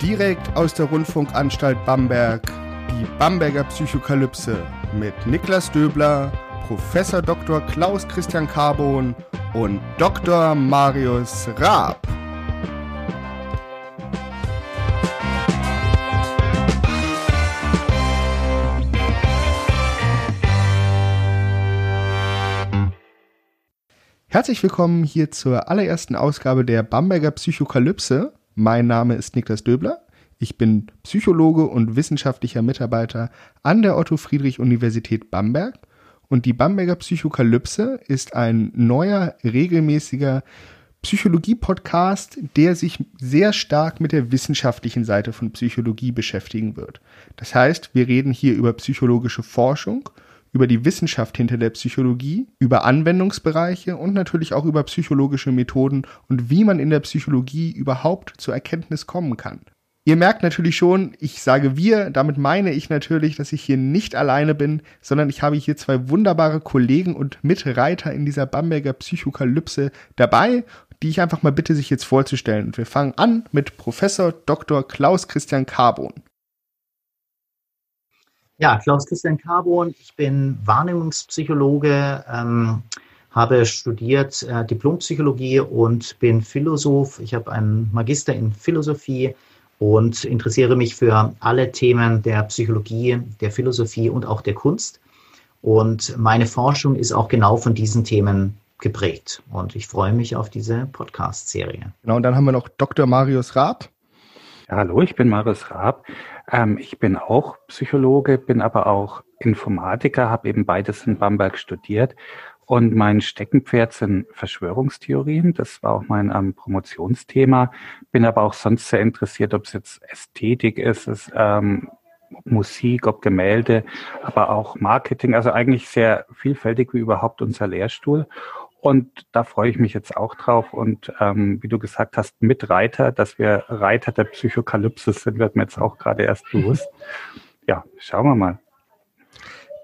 Direkt aus der Rundfunkanstalt Bamberg, die Bamberger Psychokalypse mit Niklas Döbler, Professor Dr. Klaus Christian Carbon und Dr. Marius Raab. Herzlich willkommen hier zur allerersten Ausgabe der Bamberger Psychokalypse. Mein Name ist Niklas Döbler. Ich bin Psychologe und wissenschaftlicher Mitarbeiter an der Otto Friedrich Universität Bamberg. Und die Bamberger Psychokalypse ist ein neuer, regelmäßiger Psychologie-Podcast, der sich sehr stark mit der wissenschaftlichen Seite von Psychologie beschäftigen wird. Das heißt, wir reden hier über psychologische Forschung über die Wissenschaft hinter der Psychologie, über Anwendungsbereiche und natürlich auch über psychologische Methoden und wie man in der Psychologie überhaupt zur Erkenntnis kommen kann. Ihr merkt natürlich schon, ich sage wir, damit meine ich natürlich, dass ich hier nicht alleine bin, sondern ich habe hier zwei wunderbare Kollegen und Mitreiter in dieser Bamberger Psychokalypse dabei, die ich einfach mal bitte, sich jetzt vorzustellen. Und wir fangen an mit Professor Dr. Klaus Christian Carbon. Ja, Klaus-Christian Carbon, ich bin Wahrnehmungspsychologe, ähm, habe studiert äh, Diplompsychologie und bin Philosoph. Ich habe einen Magister in Philosophie und interessiere mich für alle Themen der Psychologie, der Philosophie und auch der Kunst. Und meine Forschung ist auch genau von diesen Themen geprägt. Und ich freue mich auf diese Podcast-Serie. Genau, und dann haben wir noch Dr. Marius Raab. Ja, hallo, ich bin Marius Raab. Ähm, ich bin auch Psychologe, bin aber auch Informatiker, habe eben beides in Bamberg studiert. Und mein Steckenpferd sind Verschwörungstheorien. Das war auch mein ähm, Promotionsthema. Bin aber auch sonst sehr interessiert, ob es jetzt Ästhetik ist, es, ähm, Musik, ob Gemälde, aber auch Marketing. Also eigentlich sehr vielfältig wie überhaupt unser Lehrstuhl. Und da freue ich mich jetzt auch drauf. Und ähm, wie du gesagt hast, mit Reiter, dass wir Reiter der Psychokalypse sind, wird mir jetzt auch gerade erst bewusst. Ja, schauen wir mal.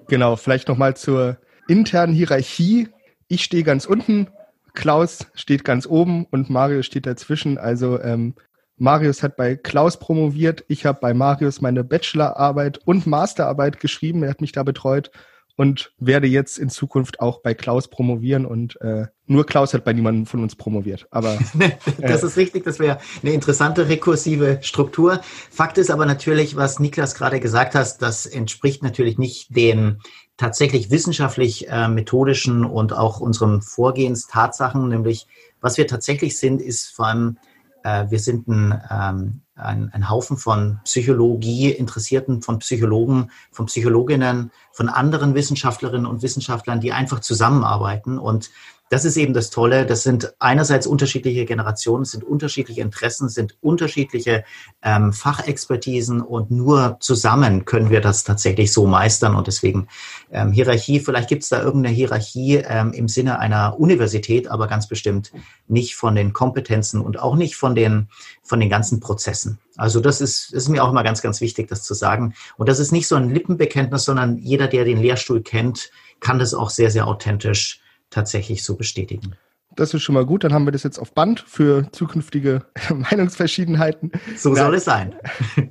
Genau, vielleicht nochmal zur internen Hierarchie. Ich stehe ganz unten, Klaus steht ganz oben und Marius steht dazwischen. Also ähm, Marius hat bei Klaus promoviert, ich habe bei Marius meine Bachelorarbeit und Masterarbeit geschrieben, er hat mich da betreut und werde jetzt in Zukunft auch bei Klaus promovieren und äh, nur Klaus hat bei niemandem von uns promoviert. Aber das äh, ist richtig, das wäre eine interessante rekursive Struktur. Fakt ist aber natürlich, was Niklas gerade gesagt hat, das entspricht natürlich nicht den tatsächlich wissenschaftlich äh, methodischen und auch unserem Vorgehenstatsachen, nämlich was wir tatsächlich sind, ist vor allem äh, wir sind ein, ähm, ein, ein Haufen von Psychologie Interessierten, von Psychologen, von Psychologinnen, von anderen Wissenschaftlerinnen und Wissenschaftlern, die einfach zusammenarbeiten und das ist eben das Tolle. Das sind einerseits unterschiedliche Generationen, sind unterschiedliche Interessen, es sind unterschiedliche ähm, Fachexpertisen und nur zusammen können wir das tatsächlich so meistern. Und deswegen ähm, Hierarchie, vielleicht gibt es da irgendeine Hierarchie ähm, im Sinne einer Universität, aber ganz bestimmt nicht von den Kompetenzen und auch nicht von den, von den ganzen Prozessen. Also das ist, das ist mir auch immer ganz, ganz wichtig, das zu sagen. Und das ist nicht so ein Lippenbekenntnis, sondern jeder, der den Lehrstuhl kennt, kann das auch sehr, sehr authentisch tatsächlich so bestätigen. Das ist schon mal gut, dann haben wir das jetzt auf Band für zukünftige Meinungsverschiedenheiten. So soll es sein.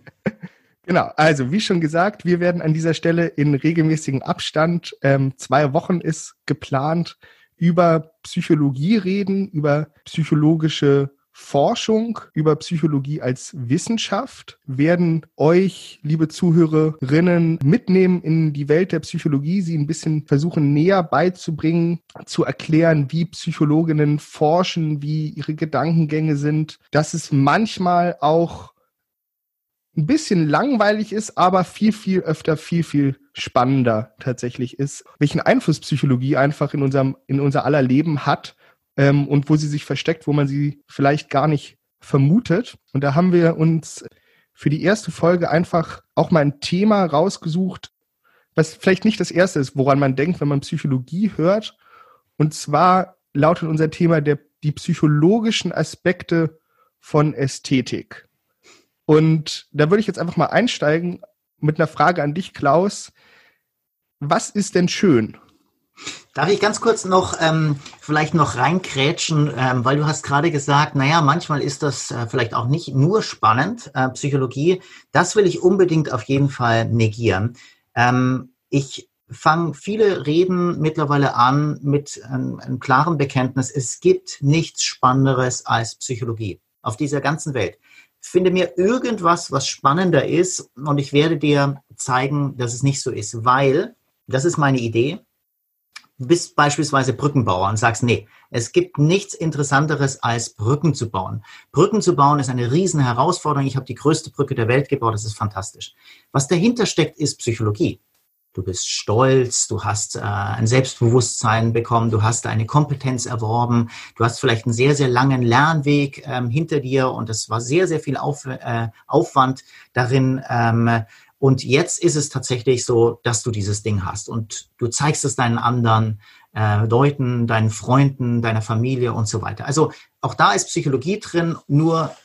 Genau, also wie schon gesagt, wir werden an dieser Stelle in regelmäßigen Abstand, ähm, zwei Wochen ist geplant, über Psychologie reden, über psychologische Forschung über Psychologie als Wissenschaft werden euch, liebe Zuhörerinnen, mitnehmen in die Welt der Psychologie, sie ein bisschen versuchen näher beizubringen, zu erklären, wie Psychologinnen forschen, wie ihre Gedankengänge sind, dass es manchmal auch ein bisschen langweilig ist, aber viel, viel öfter, viel, viel spannender tatsächlich ist, welchen Einfluss Psychologie einfach in unserem, in unser aller Leben hat ähm, und wo sie sich versteckt, wo man sie vielleicht gar nicht vermutet. Und da haben wir uns für die erste Folge einfach auch mal ein Thema rausgesucht, was vielleicht nicht das erste ist, woran man denkt, wenn man Psychologie hört. Und zwar lautet unser Thema der, die psychologischen Aspekte von Ästhetik. Und da würde ich jetzt einfach mal einsteigen mit einer Frage an dich, Klaus. Was ist denn schön? Darf ich ganz kurz noch ähm, vielleicht noch reinkrätschen, ähm, weil du hast gerade gesagt, naja, manchmal ist das äh, vielleicht auch nicht nur spannend, äh, Psychologie. Das will ich unbedingt auf jeden Fall negieren. Ähm, ich fange viele Reden mittlerweile an mit einem, einem klaren Bekenntnis, es gibt nichts Spannenderes als Psychologie auf dieser ganzen Welt. Finde mir irgendwas, was spannender ist und ich werde dir zeigen, dass es nicht so ist, weil, das ist meine Idee, bist beispielsweise Brückenbauer und sagst, nee, es gibt nichts Interessanteres als Brücken zu bauen. Brücken zu bauen ist eine riesen Herausforderung. Ich habe die größte Brücke der Welt gebaut, das ist fantastisch. Was dahinter steckt, ist Psychologie du bist stolz, du hast äh, ein Selbstbewusstsein bekommen, du hast eine Kompetenz erworben, du hast vielleicht einen sehr, sehr langen Lernweg ähm, hinter dir und es war sehr, sehr viel Auf, äh, Aufwand darin. Ähm, und jetzt ist es tatsächlich so, dass du dieses Ding hast und du zeigst es deinen anderen äh, Leuten, deinen Freunden, deiner Familie und so weiter. Also auch da ist Psychologie drin, nur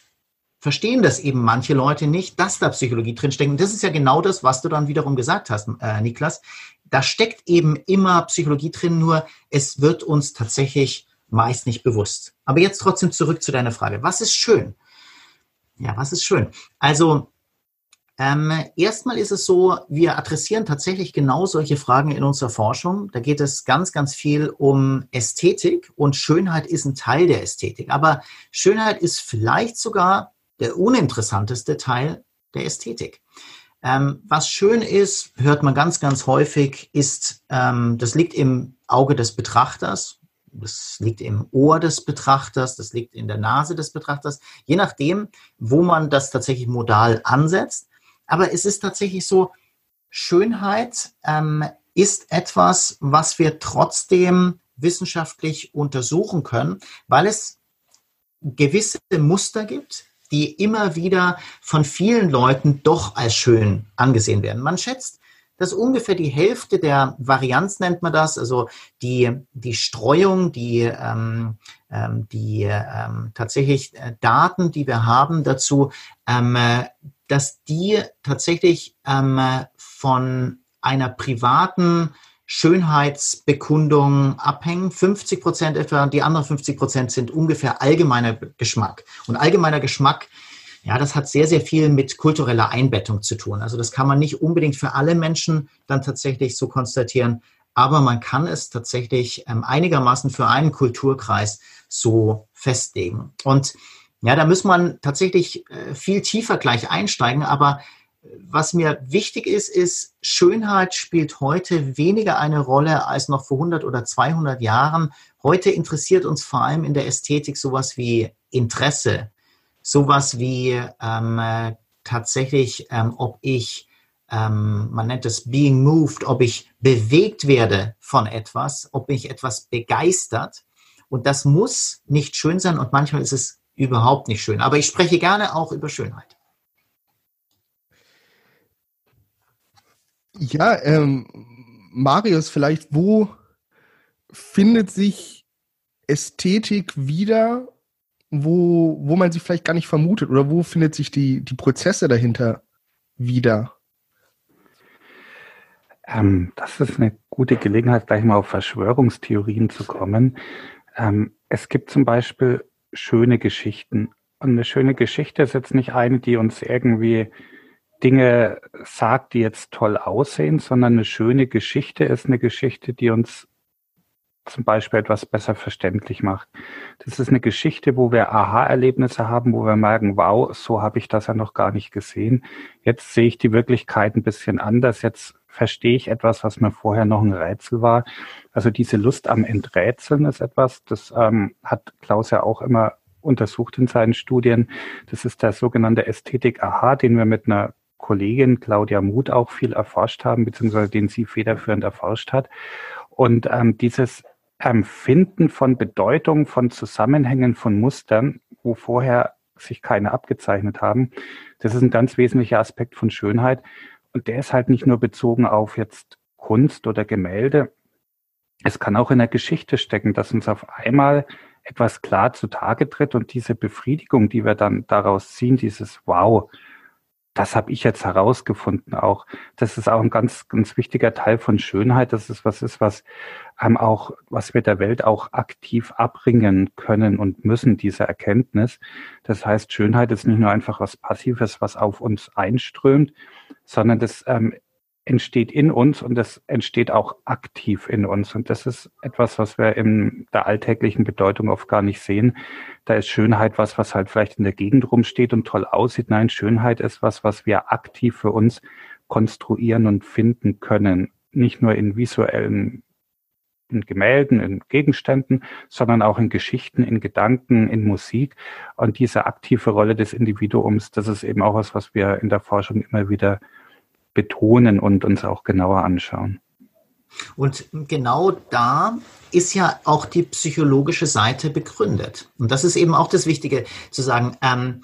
verstehen das eben manche Leute nicht, dass da Psychologie drinsteckt. Und das ist ja genau das, was du dann wiederum gesagt hast, äh, Niklas. Da steckt eben immer Psychologie drin, nur es wird uns tatsächlich meist nicht bewusst. Aber jetzt trotzdem zurück zu deiner Frage. Was ist schön? Ja, was ist schön? Also ähm, erstmal ist es so, wir adressieren tatsächlich genau solche Fragen in unserer Forschung. Da geht es ganz, ganz viel um Ästhetik und Schönheit ist ein Teil der Ästhetik. Aber Schönheit ist vielleicht sogar der uninteressanteste Teil der Ästhetik. Ähm, was schön ist, hört man ganz, ganz häufig, ist, ähm, das liegt im Auge des Betrachters, das liegt im Ohr des Betrachters, das liegt in der Nase des Betrachters, je nachdem, wo man das tatsächlich modal ansetzt. Aber es ist tatsächlich so, Schönheit ähm, ist etwas, was wir trotzdem wissenschaftlich untersuchen können, weil es gewisse Muster gibt, die immer wieder von vielen Leuten doch als schön angesehen werden. Man schätzt, dass ungefähr die Hälfte der Varianz nennt man das, also die, die Streuung, die, ähm, ähm, die ähm, tatsächlich äh, Daten, die wir haben dazu, ähm, dass die tatsächlich ähm, von einer privaten Schönheitsbekundung abhängen. 50 Prozent etwa, die anderen 50 Prozent sind ungefähr allgemeiner Geschmack. Und allgemeiner Geschmack, ja, das hat sehr, sehr viel mit kultureller Einbettung zu tun. Also das kann man nicht unbedingt für alle Menschen dann tatsächlich so konstatieren, aber man kann es tatsächlich ähm, einigermaßen für einen Kulturkreis so festlegen. Und ja, da muss man tatsächlich äh, viel tiefer gleich einsteigen, aber was mir wichtig ist, ist, Schönheit spielt heute weniger eine Rolle als noch vor 100 oder 200 Jahren. Heute interessiert uns vor allem in der Ästhetik sowas wie Interesse, sowas wie ähm, tatsächlich, ähm, ob ich, ähm, man nennt es being moved, ob ich bewegt werde von etwas, ob mich etwas begeistert. Und das muss nicht schön sein und manchmal ist es überhaupt nicht schön. Aber ich spreche gerne auch über Schönheit. Ja, ähm, Marius, vielleicht, wo findet sich Ästhetik wieder, wo, wo man sie vielleicht gar nicht vermutet? Oder wo findet sich die, die Prozesse dahinter wieder? Ähm, das ist eine gute Gelegenheit, gleich mal auf Verschwörungstheorien zu kommen. Ähm, es gibt zum Beispiel schöne Geschichten. Und eine schöne Geschichte ist jetzt nicht eine, die uns irgendwie Dinge sagt, die jetzt toll aussehen, sondern eine schöne Geschichte ist eine Geschichte, die uns zum Beispiel etwas besser verständlich macht. Das ist eine Geschichte, wo wir Aha-Erlebnisse haben, wo wir merken, wow, so habe ich das ja noch gar nicht gesehen. Jetzt sehe ich die Wirklichkeit ein bisschen anders. Jetzt verstehe ich etwas, was mir vorher noch ein Rätsel war. Also diese Lust am Enträtseln ist etwas, das ähm, hat Klaus ja auch immer untersucht in seinen Studien. Das ist der sogenannte Ästhetik-Aha, den wir mit einer Kollegin Claudia Muth auch viel erforscht haben, beziehungsweise den sie federführend erforscht hat. Und ähm, dieses Empfinden von Bedeutung, von Zusammenhängen, von Mustern, wo vorher sich keine abgezeichnet haben, das ist ein ganz wesentlicher Aspekt von Schönheit. Und der ist halt nicht nur bezogen auf jetzt Kunst oder Gemälde. Es kann auch in der Geschichte stecken, dass uns auf einmal etwas klar zutage tritt und diese Befriedigung, die wir dann daraus ziehen, dieses Wow, das habe ich jetzt herausgefunden auch. Das ist auch ein ganz, ganz wichtiger Teil von Schönheit. Das ist was ist, was einem auch, was wir der Welt auch aktiv abbringen können und müssen, diese Erkenntnis. Das heißt, Schönheit ist nicht nur einfach was Passives, was auf uns einströmt, sondern das ähm, entsteht in uns und das entsteht auch aktiv in uns. Und das ist etwas, was wir in der alltäglichen Bedeutung oft gar nicht sehen. Da ist Schönheit was, was halt vielleicht in der Gegend rumsteht und toll aussieht. Nein, Schönheit ist was, was wir aktiv für uns konstruieren und finden können. Nicht nur in visuellen in Gemälden, in Gegenständen, sondern auch in Geschichten, in Gedanken, in Musik. Und diese aktive Rolle des Individuums, das ist eben auch was, was wir in der Forschung immer wieder betonen und uns auch genauer anschauen. Und genau da ist ja auch die psychologische Seite begründet. Und das ist eben auch das Wichtige zu sagen. Ähm,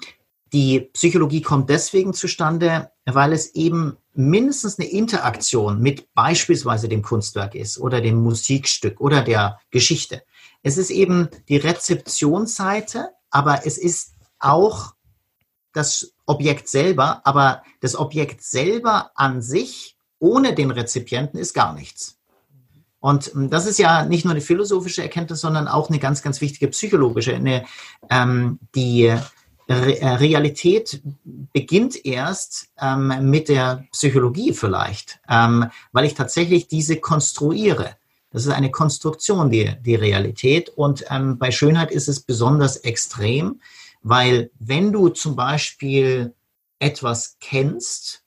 die Psychologie kommt deswegen zustande, weil es eben mindestens eine Interaktion mit beispielsweise dem Kunstwerk ist oder dem Musikstück oder der Geschichte. Es ist eben die Rezeptionsseite, aber es ist auch das Objekt selber, aber das Objekt selber an sich ohne den Rezipienten ist gar nichts. Und ähm, das ist ja nicht nur eine philosophische Erkenntnis, sondern auch eine ganz, ganz wichtige psychologische. Eine, ähm, die Re äh, Realität beginnt erst ähm, mit der Psychologie vielleicht, ähm, weil ich tatsächlich diese konstruiere. Das ist eine Konstruktion, die, die Realität. Und ähm, bei Schönheit ist es besonders extrem, weil wenn du zum Beispiel etwas kennst,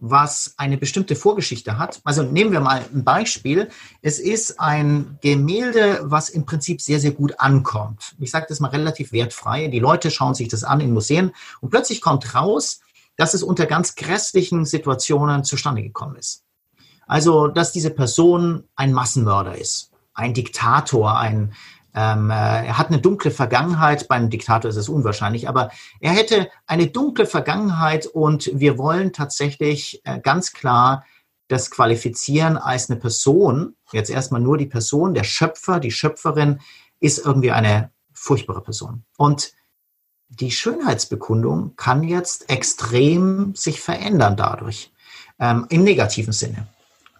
was eine bestimmte Vorgeschichte hat. Also nehmen wir mal ein Beispiel. Es ist ein Gemälde, was im Prinzip sehr, sehr gut ankommt. Ich sage das mal relativ wertfrei. Die Leute schauen sich das an in Museen und plötzlich kommt raus, dass es unter ganz grässlichen Situationen zustande gekommen ist. Also, dass diese Person ein Massenmörder ist, ein Diktator, ein, ähm, äh, er hat eine dunkle Vergangenheit, beim Diktator ist es unwahrscheinlich, aber er hätte eine dunkle Vergangenheit und wir wollen tatsächlich äh, ganz klar das qualifizieren als eine Person, jetzt erstmal nur die Person, der Schöpfer, die Schöpferin ist irgendwie eine furchtbare Person. Und die Schönheitsbekundung kann jetzt extrem sich verändern dadurch, ähm, im negativen Sinne.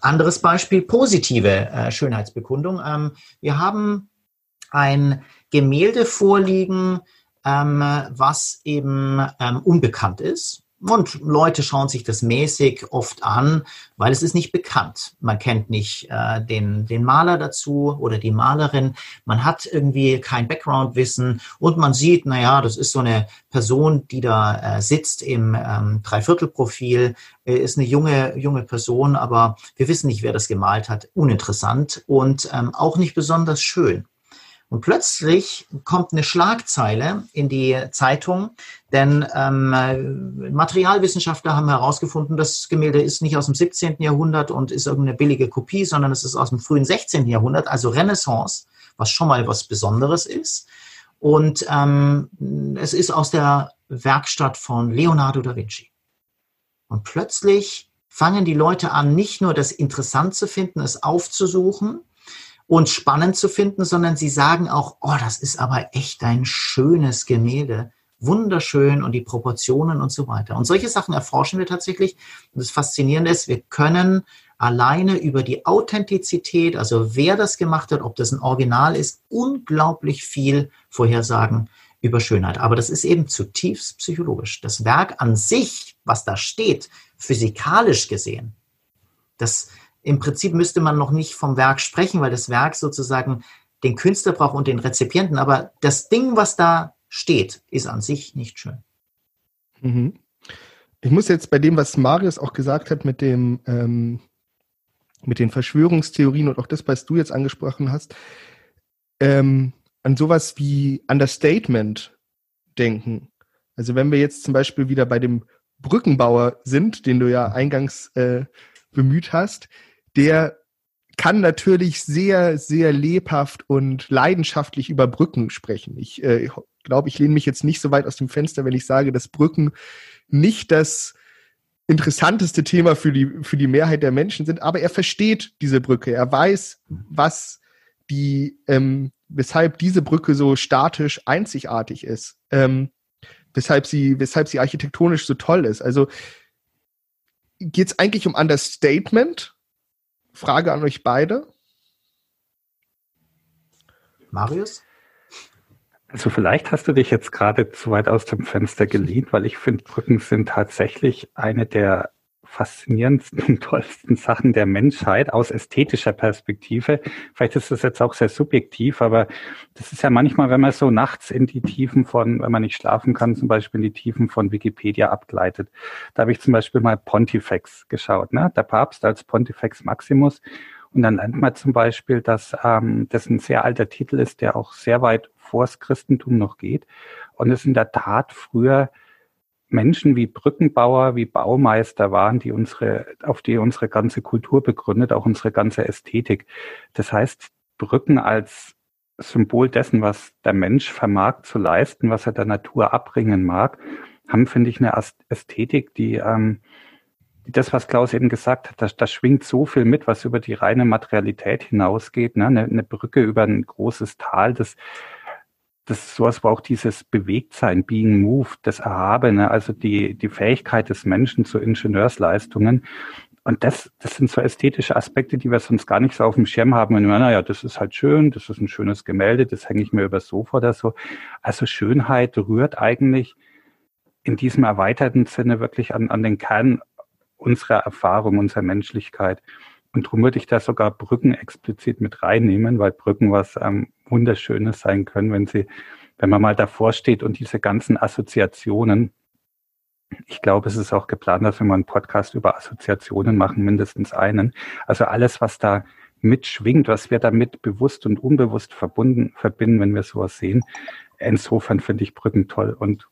Anderes Beispiel, positive äh, Schönheitsbekundung. Ähm, wir haben ein Gemälde vorliegen, ähm, was eben ähm, unbekannt ist. Und Leute schauen sich das mäßig oft an, weil es ist nicht bekannt. Man kennt nicht äh, den, den Maler dazu oder die Malerin. Man hat irgendwie kein Background-Wissen und man sieht, naja, das ist so eine Person, die da äh, sitzt im ähm, Dreiviertelprofil, äh, ist eine junge, junge Person, aber wir wissen nicht, wer das gemalt hat. Uninteressant und ähm, auch nicht besonders schön. Und plötzlich kommt eine Schlagzeile in die Zeitung, denn ähm, Materialwissenschaftler haben herausgefunden, das Gemälde ist nicht aus dem 17. Jahrhundert und ist irgendeine billige Kopie, sondern es ist aus dem frühen 16. Jahrhundert, also Renaissance, was schon mal was Besonderes ist. Und ähm, es ist aus der Werkstatt von Leonardo da Vinci. Und plötzlich fangen die Leute an, nicht nur das interessant zu finden, es aufzusuchen, und spannend zu finden, sondern sie sagen auch, oh, das ist aber echt ein schönes Gemälde. Wunderschön und die Proportionen und so weiter. Und solche Sachen erforschen wir tatsächlich. Und das Faszinierende ist, wir können alleine über die Authentizität, also wer das gemacht hat, ob das ein Original ist, unglaublich viel vorhersagen über Schönheit. Aber das ist eben zutiefst psychologisch. Das Werk an sich, was da steht, physikalisch gesehen, das, im Prinzip müsste man noch nicht vom Werk sprechen, weil das Werk sozusagen den Künstler braucht und den Rezipienten. Aber das Ding, was da steht, ist an sich nicht schön. Mhm. Ich muss jetzt bei dem, was Marius auch gesagt hat, mit dem, ähm, mit den Verschwörungstheorien und auch das, was du jetzt angesprochen hast, ähm, an sowas wie Understatement denken. Also wenn wir jetzt zum Beispiel wieder bei dem Brückenbauer sind, den du ja eingangs äh, bemüht hast, der kann natürlich sehr, sehr lebhaft und leidenschaftlich über Brücken sprechen. Ich äh, glaube, ich lehne mich jetzt nicht so weit aus dem Fenster, wenn ich sage, dass Brücken nicht das interessanteste Thema für die, für die Mehrheit der Menschen sind, aber er versteht diese Brücke. Er weiß, was die, ähm, weshalb diese Brücke so statisch einzigartig ist, ähm, weshalb sie, weshalb sie architektonisch so toll ist. Also geht es eigentlich um Understatement? Frage an euch beide. Marius? Also vielleicht hast du dich jetzt gerade zu weit aus dem Fenster gelehnt, weil ich finde, Brücken sind tatsächlich eine der faszinierendsten tollsten Sachen der Menschheit aus ästhetischer Perspektive. Vielleicht ist das jetzt auch sehr subjektiv, aber das ist ja manchmal, wenn man so nachts in die Tiefen von, wenn man nicht schlafen kann, zum Beispiel in die Tiefen von Wikipedia abgleitet. Da habe ich zum Beispiel mal Pontifex geschaut, ne? der Papst als Pontifex Maximus. Und dann lernt man zum Beispiel, dass ähm, das ein sehr alter Titel ist, der auch sehr weit vors Christentum noch geht. Und es in der Tat früher Menschen wie Brückenbauer, wie Baumeister waren, die unsere, auf die unsere ganze Kultur begründet, auch unsere ganze Ästhetik. Das heißt, Brücken als Symbol dessen, was der Mensch vermag zu leisten, was er der Natur abbringen mag, haben, finde ich, eine Ästhetik, die, ähm, die das, was Klaus eben gesagt hat, da, da schwingt so viel mit, was über die reine Materialität hinausgeht. Ne? Eine, eine Brücke über ein großes Tal, das das sowas, wo auch dieses Bewegtsein, being moved, das Erhabene, also die, die Fähigkeit des Menschen zu Ingenieursleistungen. Und das, das sind so ästhetische Aspekte, die wir sonst gar nicht so auf dem Schirm haben. Und wir, naja, das ist halt schön, das ist ein schönes Gemälde, das hänge ich mir übers Sofa oder so. Also Schönheit rührt eigentlich in diesem erweiterten Sinne wirklich an, an den Kern unserer Erfahrung, unserer Menschlichkeit. Und darum würde ich da sogar Brücken explizit mit reinnehmen, weil Brücken was ähm, Wunderschönes sein können, wenn sie, wenn man mal davor steht und diese ganzen Assoziationen. Ich glaube, es ist auch geplant, dass wir mal einen Podcast über Assoziationen machen, mindestens einen. Also alles, was da mitschwingt, was wir damit bewusst und unbewusst verbunden, verbinden, wenn wir sowas sehen. Insofern finde ich Brücken toll und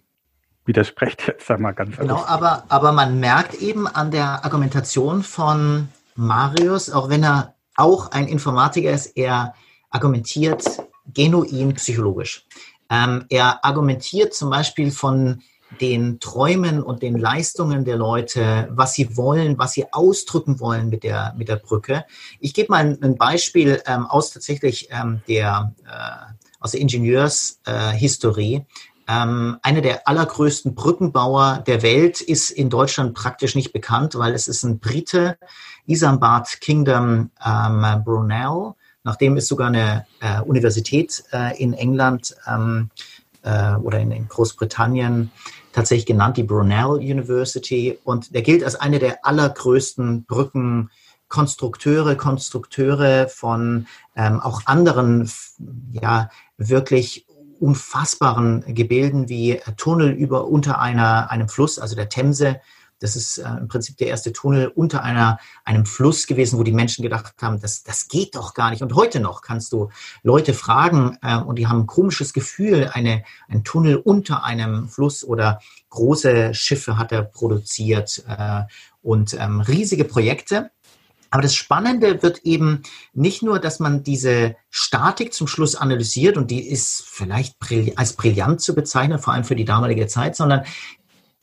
widersprecht jetzt einmal ganz Genau, aber, aber man merkt eben an der Argumentation von Marius, auch wenn er auch ein Informatiker ist, er argumentiert genuin psychologisch. Ähm, er argumentiert zum Beispiel von den Träumen und den Leistungen der Leute, was sie wollen, was sie ausdrücken wollen mit der, mit der Brücke. Ich gebe mal ein, Beispiel ähm, aus tatsächlich ähm, der, äh, aus der Ingenieurshistorie. Ähm, einer der allergrößten Brückenbauer der Welt ist in Deutschland praktisch nicht bekannt, weil es ist ein Brite, Isambard Kingdom ähm, Brunel. Nachdem ist sogar eine äh, Universität äh, in England ähm, äh, oder in, in, Großbritannien tatsächlich genannt, die Brunel University. Und der gilt als eine der allergrößten Brückenkonstrukteure, Konstrukteure von ähm, auch anderen, ja, wirklich unfassbaren Gebilden wie Tunnel über unter einer, einem Fluss, also der Themse. Das ist äh, im Prinzip der erste Tunnel unter einer, einem Fluss gewesen, wo die Menschen gedacht haben, das, das geht doch gar nicht. Und heute noch kannst du Leute fragen äh, und die haben ein komisches Gefühl, eine, ein Tunnel unter einem Fluss oder große Schiffe hat er produziert äh, und ähm, riesige Projekte. Aber das Spannende wird eben nicht nur, dass man diese Statik zum Schluss analysiert und die ist vielleicht als brillant zu bezeichnen, vor allem für die damalige Zeit, sondern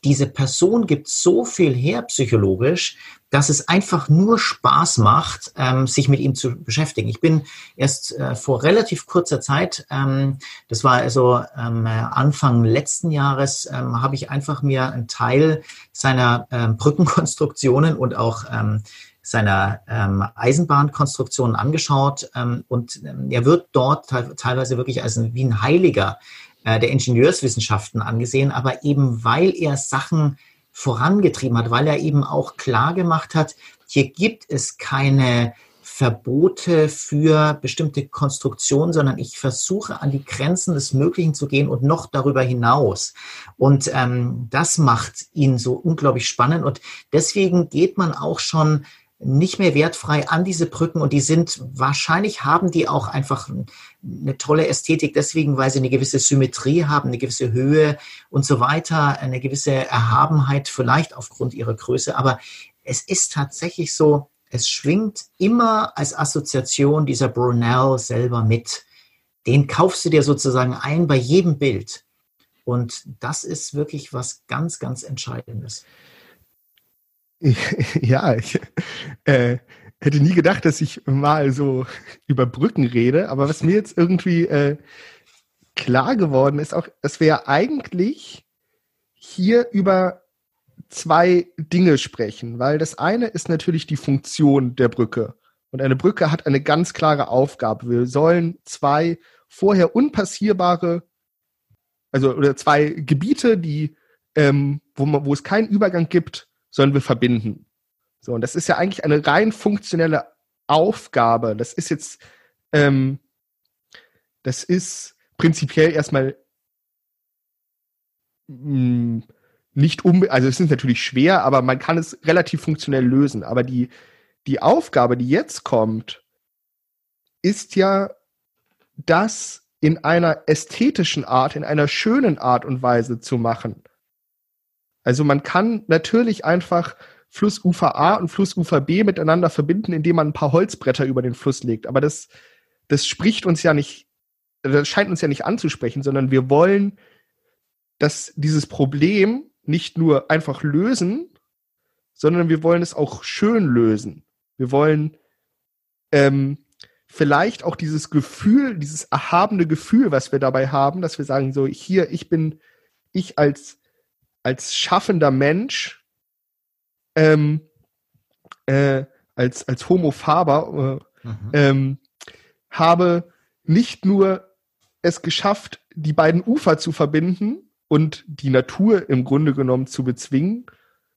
diese Person gibt so viel her psychologisch, dass es einfach nur Spaß macht, ähm, sich mit ihm zu beschäftigen. Ich bin erst äh, vor relativ kurzer Zeit, ähm, das war also ähm, Anfang letzten Jahres, ähm, habe ich einfach mir einen Teil seiner ähm, Brückenkonstruktionen und auch ähm, seiner ähm, Eisenbahnkonstruktion angeschaut ähm, und ähm, er wird dort teilweise wirklich als ein, wie ein Heiliger äh, der Ingenieurswissenschaften angesehen, aber eben weil er Sachen vorangetrieben hat, weil er eben auch klar gemacht hat, hier gibt es keine Verbote für bestimmte Konstruktionen, sondern ich versuche an die Grenzen des Möglichen zu gehen und noch darüber hinaus. Und ähm, das macht ihn so unglaublich spannend. Und deswegen geht man auch schon nicht mehr wertfrei an diese Brücken und die sind wahrscheinlich haben die auch einfach eine tolle Ästhetik deswegen, weil sie eine gewisse Symmetrie haben, eine gewisse Höhe und so weiter, eine gewisse Erhabenheit vielleicht aufgrund ihrer Größe, aber es ist tatsächlich so, es schwingt immer als Assoziation dieser Brunel selber mit. Den kaufst du dir sozusagen ein bei jedem Bild. Und das ist wirklich was ganz, ganz Entscheidendes. Ja, ich äh, hätte nie gedacht, dass ich mal so über Brücken rede, aber was mir jetzt irgendwie äh, klar geworden ist, auch, dass wir eigentlich hier über zwei Dinge sprechen, weil das eine ist natürlich die Funktion der Brücke. Und eine Brücke hat eine ganz klare Aufgabe. Wir sollen zwei vorher unpassierbare, also oder zwei Gebiete, die, ähm, wo, man, wo es keinen Übergang gibt, sollen wir verbinden. So, und das ist ja eigentlich eine rein funktionelle Aufgabe. Das ist jetzt, ähm, das ist prinzipiell erstmal mh, hm, nicht um, also es ist natürlich schwer, aber man kann es relativ funktionell lösen. Aber die, die Aufgabe, die jetzt kommt, ist ja, das in einer ästhetischen Art, in einer schönen Art und Weise zu machen. Also man kann natürlich einfach Flussufer A und Flussufer B miteinander verbinden, indem man ein paar Holzbretter über den Fluss legt. Aber das, das spricht uns ja nicht, das scheint uns ja nicht anzusprechen, sondern wir wollen, dass dieses Problem nicht nur einfach lösen, sondern wir wollen es auch schön lösen. Wir wollen ähm, vielleicht auch dieses Gefühl, dieses erhabene Gefühl, was wir dabei haben, dass wir sagen, so hier, ich bin, ich als, als schaffender Mensch ähm, äh, als, als Homo faber äh, mhm. ähm, habe nicht nur es geschafft, die beiden Ufer zu verbinden und die Natur im Grunde genommen zu bezwingen,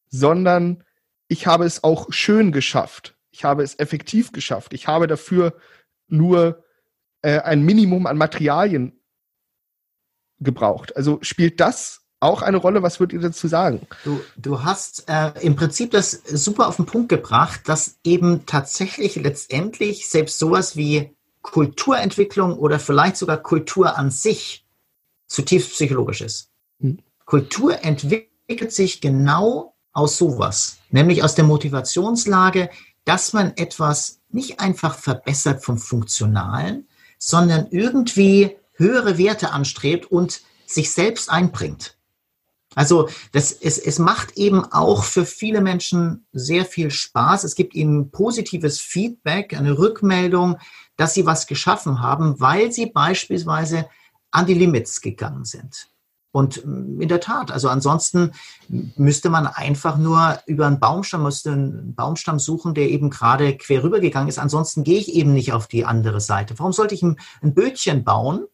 sondern ich habe es auch schön geschafft. Ich habe es effektiv geschafft. Ich habe dafür nur äh, ein Minimum an Materialien gebraucht. Also spielt das auch eine Rolle. Was würdet ihr dazu sagen? Du, du hast äh, im Prinzip das super auf den Punkt gebracht, dass eben tatsächlich letztendlich selbst sowas wie Kulturentwicklung oder vielleicht sogar Kultur an sich zutiefst psychologisch ist. Hm. Kultur entwickelt sich genau aus sowas, nämlich aus der Motivationslage, dass man etwas nicht einfach verbessert vom Funktionalen, sondern irgendwie höhere Werte anstrebt und sich selbst einbringt. Also das, es, es macht eben auch für viele Menschen sehr viel Spaß. Es gibt ihnen positives Feedback, eine Rückmeldung, dass sie was geschaffen haben, weil sie beispielsweise an die Limits gegangen sind. Und mm, in der Tat, also ansonsten müsste man einfach nur über einen Baumstamm, müsste einen Baumstamm suchen, der eben gerade quer rübergegangen ist. Ansonsten gehe ich eben nicht auf die andere Seite. Warum sollte ich ein, Bötchen bauen?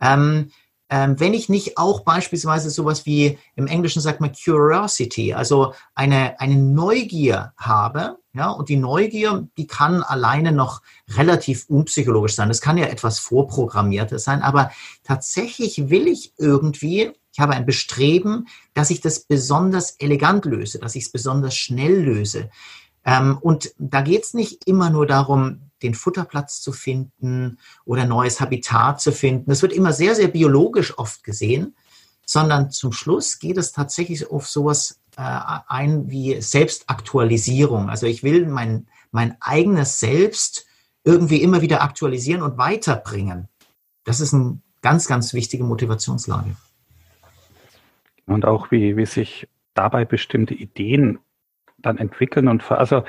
Ähm, ähm, wenn ich nicht auch beispielsweise sowas wie im Englischen sagt man Curiosity, also eine, eine Neugier habe, ja, und die Neugier, die kann alleine noch relativ unpsychologisch sein. Das kann ja etwas Vorprogrammiertes sein, aber tatsächlich will ich irgendwie, ich habe ein Bestreben, dass ich das besonders elegant löse, dass ich es besonders schnell löse. Ähm, und da geht es nicht immer nur darum, den Futterplatz zu finden oder neues Habitat zu finden. Das wird immer sehr, sehr biologisch oft gesehen, sondern zum Schluss geht es tatsächlich auf sowas äh, ein wie Selbstaktualisierung. Also ich will mein, mein eigenes Selbst irgendwie immer wieder aktualisieren und weiterbringen. Das ist eine ganz, ganz wichtige Motivationslage. Und auch wie, wie sich dabei bestimmte Ideen dann entwickeln und also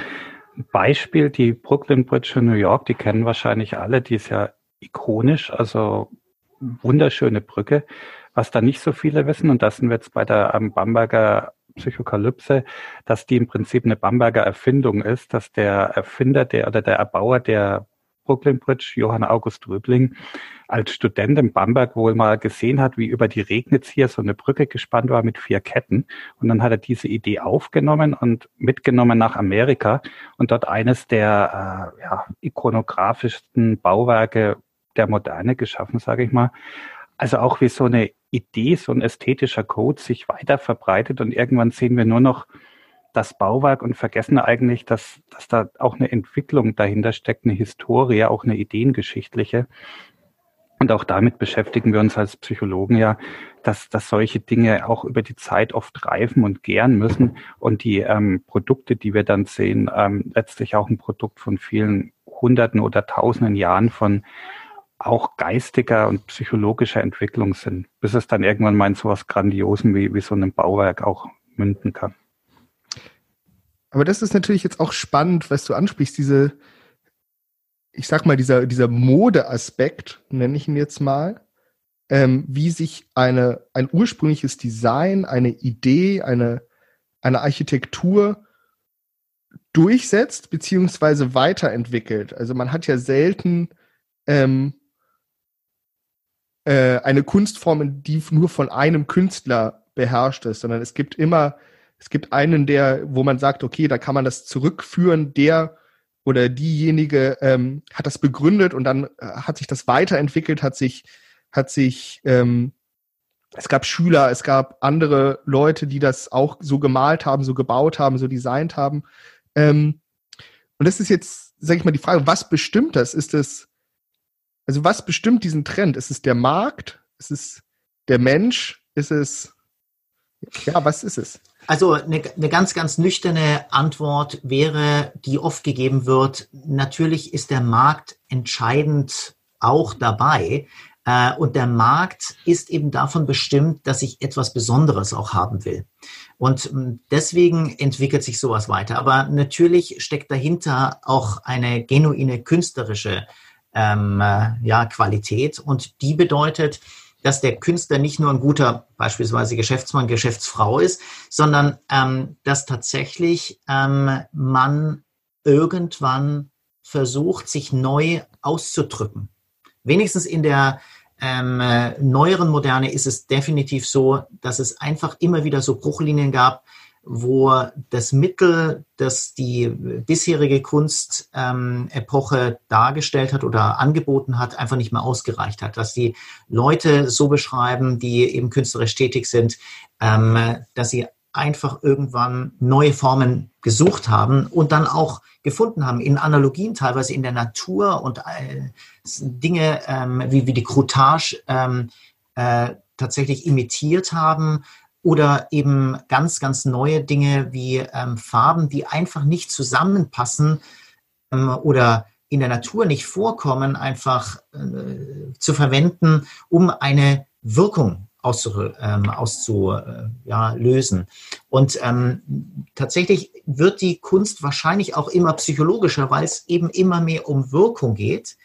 Beispiel, die Brooklyn Bridge in New York, die kennen wahrscheinlich alle, die ist ja ikonisch, also wunderschöne Brücke. Was da nicht so viele wissen, und das sind wir jetzt bei der ähm, Bamberger Psychokalypse, dass die im Prinzip eine Bamberger Erfindung ist, dass der Erfinder der oder der Erbauer der Brooklyn Bridge, Johann August Röbling, als Student in Bamberg wohl mal gesehen hat, wie über die Regnitz hier so eine Brücke gespannt war mit vier Ketten. Und dann hat er diese Idee aufgenommen und mitgenommen nach Amerika und dort eines der äh, ja, ikonografischsten Bauwerke der Moderne geschaffen, sage ich mal. Also auch wie so eine Idee, so ein ästhetischer Code sich weiter verbreitet und irgendwann sehen wir nur noch das Bauwerk und vergessen eigentlich, dass, dass da auch eine Entwicklung dahinter steckt, eine Historie, auch eine ideengeschichtliche. Und auch damit beschäftigen wir uns als Psychologen ja, dass, dass solche Dinge auch über die Zeit oft reifen und gären müssen und die ähm, Produkte, die wir dann sehen, ähm, letztlich auch ein Produkt von vielen Hunderten oder Tausenden Jahren von auch geistiger und psychologischer Entwicklung sind, bis es dann irgendwann mal in so was Grandiosen wie, wie so einem Bauwerk auch münden kann. Aber das ist natürlich jetzt auch spannend, was du ansprichst, diese, ich sag mal, dieser, dieser Modeaspekt, nenne ich ihn jetzt mal, ähm, wie sich eine, ein ursprüngliches Design, eine Idee, eine, eine Architektur durchsetzt beziehungsweise weiterentwickelt. Also man hat ja selten ähm, äh, eine Kunstform, die nur von einem Künstler beherrscht ist, sondern es gibt immer, es gibt einen, der, wo man sagt, okay, da kann man das zurückführen, der oder diejenige ähm, hat das begründet und dann äh, hat sich das weiterentwickelt, hat sich, hat sich, ähm, es gab Schüler, es gab andere Leute, die das auch so gemalt haben, so gebaut haben, so designt haben. Ähm, und das ist jetzt, sage ich mal, die Frage, was bestimmt das? Ist es, also was bestimmt diesen Trend? Ist es der Markt? Ist es der Mensch? Ist es, ja, was ist es? Also eine, eine ganz, ganz nüchterne Antwort wäre, die oft gegeben wird, natürlich ist der Markt entscheidend auch dabei. Äh, und der Markt ist eben davon bestimmt, dass ich etwas Besonderes auch haben will. Und ähm, deswegen entwickelt sich sowas weiter. Aber natürlich steckt dahinter auch eine genuine künstlerische ähm, äh, ja, Qualität. Und die bedeutet, dass der Künstler nicht nur ein guter beispielsweise Geschäftsmann, Geschäftsfrau ist, sondern ähm, dass tatsächlich ähm, man irgendwann versucht, sich neu auszudrücken. Wenigstens in der ähm, äh, neueren Moderne ist es definitiv so, dass es einfach immer wieder so Bruchlinien gab, wo das Mittel, das die bisherige Kunstepoche ähm, dargestellt hat oder angeboten hat, einfach nicht mehr ausgereicht hat. Dass die Leute so beschreiben, die eben künstlerisch tätig sind, ähm, dass sie einfach irgendwann neue Formen gesucht haben und dann auch gefunden haben, in Analogien teilweise in der Natur und äh, Dinge ähm, wie, wie die Croutage ähm, äh, tatsächlich imitiert haben oder eben ganz, ganz neue Dinge wie ähm, Farben, die einfach nicht zusammenpassen ähm, oder in der Natur nicht vorkommen, einfach äh, zu verwenden, um eine Wirkung auszulösen. Ähm, auszu, äh, ja, Und ähm, tatsächlich wird die Kunst wahrscheinlich auch immer psychologischer, weil es eben immer mehr um Wirkung geht.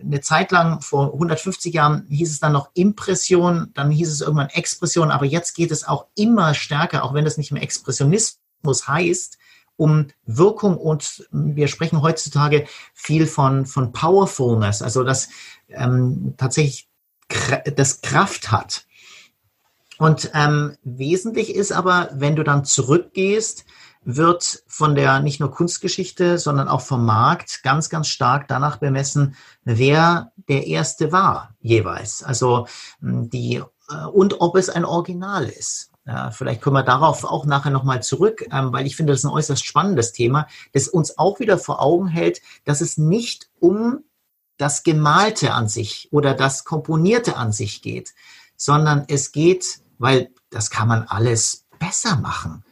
Eine Zeit lang, vor 150 Jahren, hieß es dann noch Impression, dann hieß es irgendwann Expression, aber jetzt geht es auch immer stärker, auch wenn es nicht mehr Expressionismus heißt, um Wirkung und wir sprechen heutzutage viel von, von Powerfulness, also dass ähm, tatsächlich das Kraft hat. Und ähm, wesentlich ist aber, wenn du dann zurückgehst, wird von der nicht nur Kunstgeschichte, sondern auch vom Markt ganz, ganz stark danach bemessen, wer der Erste war jeweils. Also die äh, und ob es ein Original ist. Ja, vielleicht kommen wir darauf auch nachher nochmal zurück, ähm, weil ich finde, das ist ein äußerst spannendes Thema, das uns auch wieder vor Augen hält, dass es nicht um das Gemalte an sich oder das Komponierte an sich geht, sondern es geht, weil das kann man alles besser machen.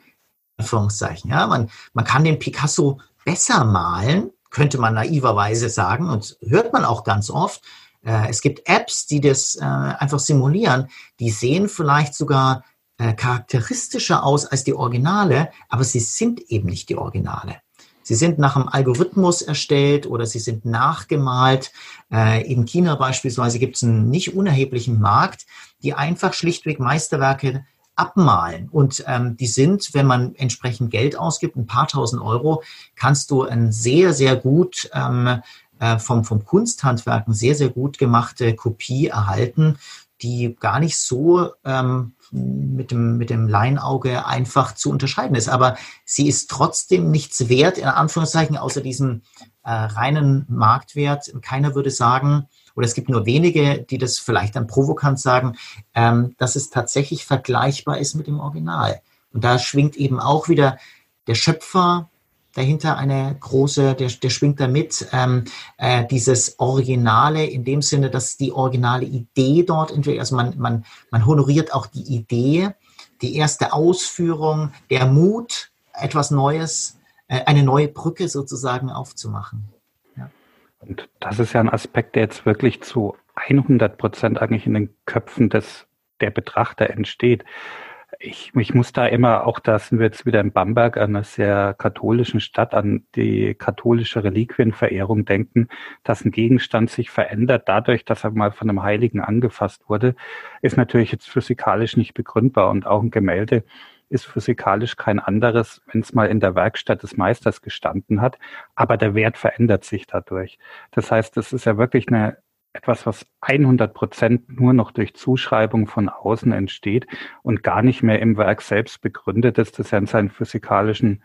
Anführungszeichen. Ja, man, man kann den Picasso besser malen, könnte man naiverweise sagen und hört man auch ganz oft. Äh, es gibt Apps, die das äh, einfach simulieren. Die sehen vielleicht sogar äh, charakteristischer aus als die Originale, aber sie sind eben nicht die Originale. Sie sind nach einem Algorithmus erstellt oder sie sind nachgemalt. Äh, in China beispielsweise gibt es einen nicht unerheblichen Markt, die einfach schlichtweg Meisterwerke abmalen. Und ähm, die sind, wenn man entsprechend Geld ausgibt, ein paar tausend Euro, kannst du ein sehr, sehr gut ähm, äh, vom, vom Kunsthandwerk eine sehr, sehr gut gemachte Kopie erhalten, die gar nicht so ähm, mit dem, mit dem Leinauge einfach zu unterscheiden ist. Aber sie ist trotzdem nichts wert, in Anführungszeichen, außer diesem äh, reinen Marktwert. Keiner würde sagen, oder es gibt nur wenige, die das vielleicht dann provokant sagen, ähm, dass es tatsächlich vergleichbar ist mit dem Original. Und da schwingt eben auch wieder der Schöpfer dahinter eine große, der, der schwingt da mit, ähm, äh, dieses Originale in dem Sinne, dass die originale Idee dort entwickelt, also man, man, man honoriert auch die Idee, die erste Ausführung, der Mut, etwas Neues, äh, eine neue Brücke sozusagen aufzumachen. Und das ist ja ein Aspekt, der jetzt wirklich zu 100 Prozent eigentlich in den Köpfen des, der Betrachter entsteht. Ich, ich muss da immer, auch da sind wir jetzt wieder in Bamberg, einer sehr katholischen Stadt, an die katholische Reliquienverehrung denken, dass ein Gegenstand sich verändert dadurch, dass er mal von einem Heiligen angefasst wurde, ist natürlich jetzt physikalisch nicht begründbar und auch ein Gemälde ist physikalisch kein anderes, wenn es mal in der Werkstatt des Meisters gestanden hat, aber der Wert verändert sich dadurch. Das heißt, es ist ja wirklich eine etwas, was 100 Prozent nur noch durch Zuschreibung von außen entsteht und gar nicht mehr im Werk selbst begründet ist, das ja in seinen physikalischen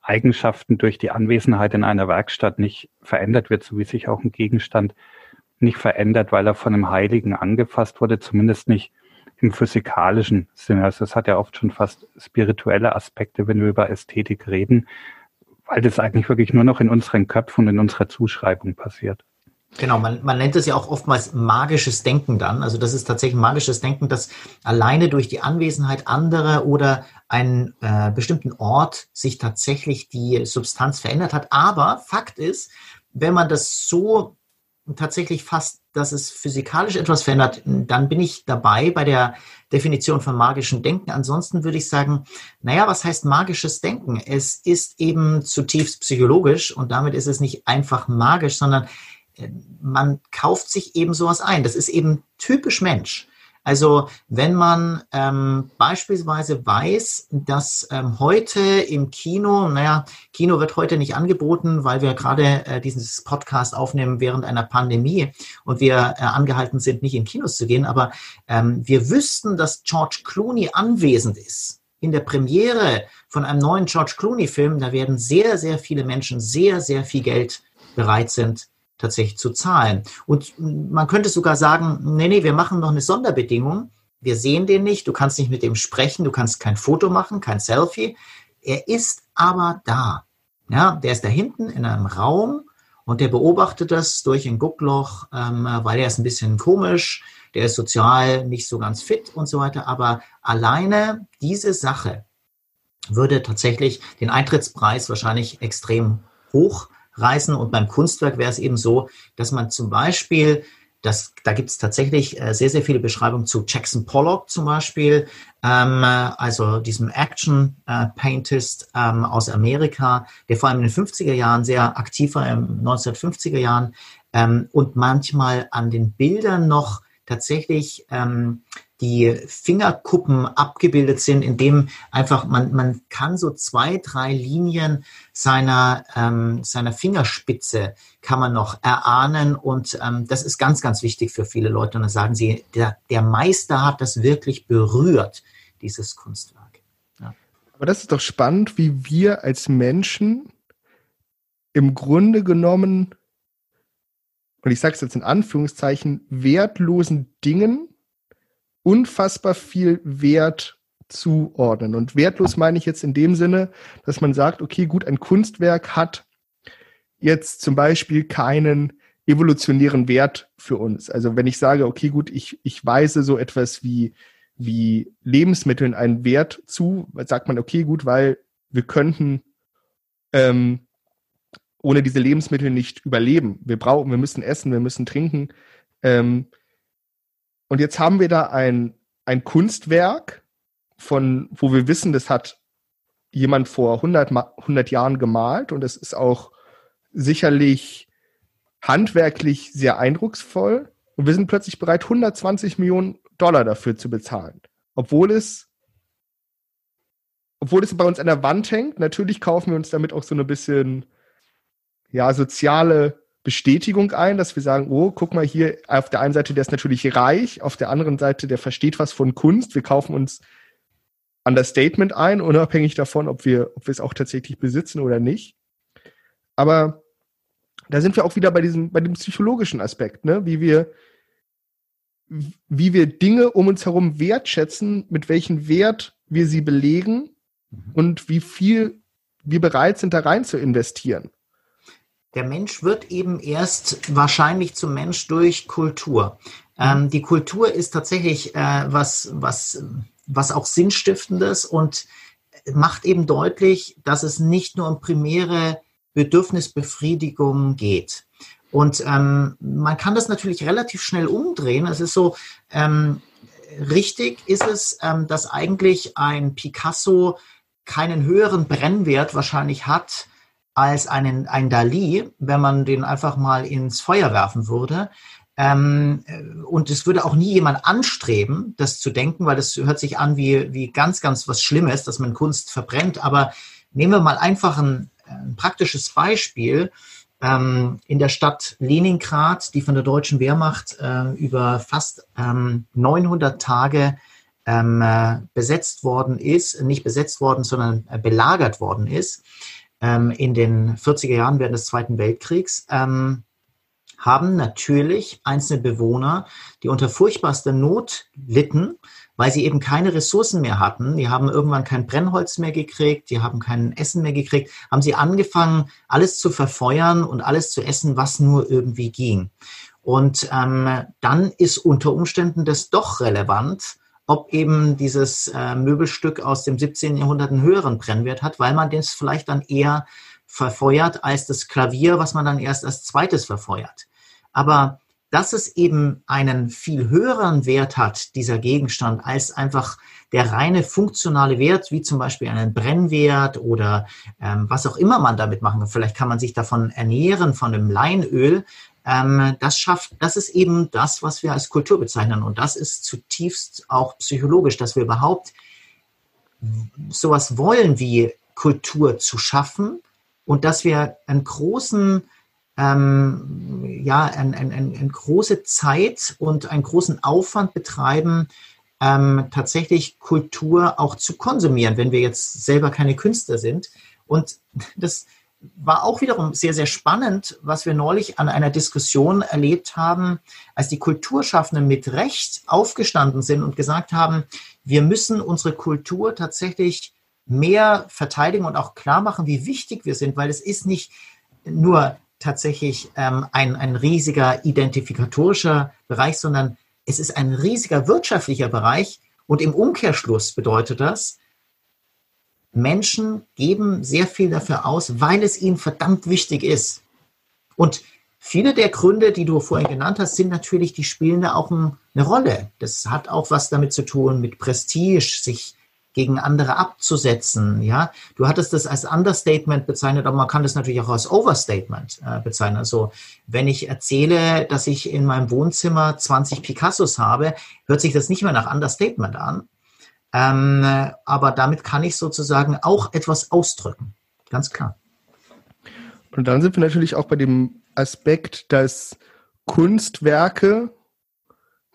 Eigenschaften durch die Anwesenheit in einer Werkstatt nicht verändert wird, so wie sich auch ein Gegenstand nicht verändert, weil er von einem Heiligen angefasst wurde, zumindest nicht im physikalischen Sinne. Also es hat ja oft schon fast spirituelle Aspekte, wenn wir über Ästhetik reden, weil das eigentlich wirklich nur noch in unseren Köpfen und in unserer Zuschreibung passiert. Genau, man, man nennt es ja auch oftmals magisches Denken dann. Also das ist tatsächlich magisches Denken, das alleine durch die Anwesenheit anderer oder einen äh, bestimmten Ort sich tatsächlich die Substanz verändert hat. Aber Fakt ist, wenn man das so tatsächlich fasst, dass es physikalisch etwas verändert, dann bin ich dabei bei der Definition von magischem Denken. Ansonsten würde ich sagen, naja, was heißt magisches Denken? Es ist eben zutiefst psychologisch und damit ist es nicht einfach magisch, sondern man kauft sich eben sowas ein. Das ist eben typisch Mensch. Also wenn man ähm, beispielsweise weiß, dass ähm, heute im Kino, naja, Kino wird heute nicht angeboten, weil wir gerade äh, dieses Podcast aufnehmen während einer Pandemie und wir äh, angehalten sind, nicht in Kinos zu gehen, aber ähm, wir wüssten, dass George Clooney anwesend ist in der Premiere von einem neuen George Clooney-Film, da werden sehr, sehr viele Menschen sehr, sehr viel Geld bereit sind, tatsächlich zu zahlen. Und man könnte sogar sagen, nee, nee, wir machen noch eine Sonderbedingung. Wir sehen den nicht, du kannst nicht mit dem sprechen, du kannst kein Foto machen, kein Selfie. Er ist aber da. Ja, der ist da hinten in einem Raum und der beobachtet das durch ein Guckloch, ähm, weil er ist ein bisschen komisch, der ist sozial nicht so ganz fit und so weiter. Aber alleine diese Sache würde tatsächlich den Eintrittspreis wahrscheinlich extrem hoch reißen. Und beim Kunstwerk wäre es eben so, dass man zum Beispiel das, da gibt es tatsächlich äh, sehr, sehr viele Beschreibungen zu Jackson Pollock zum Beispiel, ähm, also diesem Action-Paintist äh, ähm, aus Amerika, der vor allem in den 50er Jahren sehr aktiv war, in 1950er Jahren, ähm, und manchmal an den Bildern noch tatsächlich ähm, die Fingerkuppen abgebildet sind, indem einfach man, man kann so zwei, drei Linien seiner, ähm, seiner Fingerspitze kann man noch erahnen und ähm, das ist ganz, ganz wichtig für viele Leute und dann sagen sie, der, der Meister hat das wirklich berührt, dieses Kunstwerk. Ja. Aber das ist doch spannend, wie wir als Menschen im Grunde genommen, und ich sage es jetzt in Anführungszeichen, wertlosen Dingen unfassbar viel Wert zuordnen. Und wertlos meine ich jetzt in dem Sinne, dass man sagt, okay, gut, ein Kunstwerk hat jetzt zum Beispiel keinen evolutionären Wert für uns. Also wenn ich sage, okay, gut, ich, ich weise so etwas wie, wie Lebensmitteln einen Wert zu, sagt man, okay, gut, weil wir könnten ähm, ohne diese Lebensmittel nicht überleben. Wir brauchen, wir müssen essen, wir müssen trinken. Ähm, und jetzt haben wir da ein, ein Kunstwerk, von, wo wir wissen, das hat jemand vor 100, 100 Jahren gemalt und es ist auch sicherlich handwerklich sehr eindrucksvoll. Und wir sind plötzlich bereit, 120 Millionen Dollar dafür zu bezahlen. Obwohl es, obwohl es bei uns an der Wand hängt. Natürlich kaufen wir uns damit auch so ein bisschen, ja, soziale Bestätigung ein, dass wir sagen, oh, guck mal hier, auf der einen Seite, der ist natürlich reich, auf der anderen Seite, der versteht was von Kunst. Wir kaufen uns Understatement ein, unabhängig davon, ob wir, ob wir es auch tatsächlich besitzen oder nicht. Aber da sind wir auch wieder bei diesem, bei dem psychologischen Aspekt, ne? wie wir, wie wir Dinge um uns herum wertschätzen, mit welchem Wert wir sie belegen mhm. und wie viel wir bereit sind, da rein zu investieren der Mensch wird eben erst wahrscheinlich zum Mensch durch Kultur. Ähm, die Kultur ist tatsächlich äh, was, was, was auch Sinnstiftendes und macht eben deutlich, dass es nicht nur um primäre Bedürfnisbefriedigung geht. Und ähm, man kann das natürlich relativ schnell umdrehen. Es ist so, ähm, richtig ist es, ähm, dass eigentlich ein Picasso keinen höheren Brennwert wahrscheinlich hat als einen, ein Dali, wenn man den einfach mal ins Feuer werfen würde. Ähm, und es würde auch nie jemand anstreben, das zu denken, weil das hört sich an wie, wie ganz, ganz was Schlimmes, dass man Kunst verbrennt. Aber nehmen wir mal einfach ein, ein praktisches Beispiel. Ähm, in der Stadt Leningrad, die von der deutschen Wehrmacht äh, über fast ähm, 900 Tage ähm, äh, besetzt worden ist, nicht besetzt worden, sondern äh, belagert worden ist, ähm, in den 40er Jahren während des Zweiten Weltkriegs. Ähm, haben natürlich einzelne Bewohner, die unter furchtbarster Not litten, weil sie eben keine Ressourcen mehr hatten. Die haben irgendwann kein Brennholz mehr gekriegt, die haben kein Essen mehr gekriegt, haben sie angefangen, alles zu verfeuern und alles zu essen, was nur irgendwie ging. Und ähm, dann ist unter Umständen das doch relevant, ob eben dieses äh, Möbelstück aus dem 17. Jahrhundert einen höheren Brennwert hat, weil man das vielleicht dann eher verfeuert als das Klavier, was man dann erst als zweites verfeuert. Aber dass es eben einen viel höheren Wert hat, dieser Gegenstand, als einfach der reine funktionale Wert, wie zum Beispiel einen Brennwert oder ähm, was auch immer man damit machen kann. Vielleicht kann man sich davon ernähren, von einem Leinöl. Ähm, das schafft, das ist eben das, was wir als Kultur bezeichnen. Und das ist zutiefst auch psychologisch, dass wir überhaupt sowas wollen wie Kultur zu schaffen und dass wir einen großen ähm, ja, eine ein, ein, große Zeit und einen großen Aufwand betreiben, ähm, tatsächlich Kultur auch zu konsumieren, wenn wir jetzt selber keine Künstler sind. Und das war auch wiederum sehr, sehr spannend, was wir neulich an einer Diskussion erlebt haben, als die Kulturschaffenden mit Recht aufgestanden sind und gesagt haben, wir müssen unsere Kultur tatsächlich mehr verteidigen und auch klar machen, wie wichtig wir sind, weil es ist nicht nur tatsächlich ähm, ein, ein riesiger identifikatorischer Bereich, sondern es ist ein riesiger wirtschaftlicher Bereich. Und im Umkehrschluss bedeutet das, Menschen geben sehr viel dafür aus, weil es ihnen verdammt wichtig ist. Und viele der Gründe, die du vorhin genannt hast, sind natürlich, die spielen da auch eine Rolle. Das hat auch was damit zu tun, mit Prestige, sich gegen andere abzusetzen. Ja, du hattest das als Understatement bezeichnet, aber man kann das natürlich auch als Overstatement äh, bezeichnen. Also wenn ich erzähle, dass ich in meinem Wohnzimmer 20 Picassos habe, hört sich das nicht mehr nach Understatement an. Ähm, aber damit kann ich sozusagen auch etwas ausdrücken. Ganz klar. Und dann sind wir natürlich auch bei dem Aspekt, dass Kunstwerke,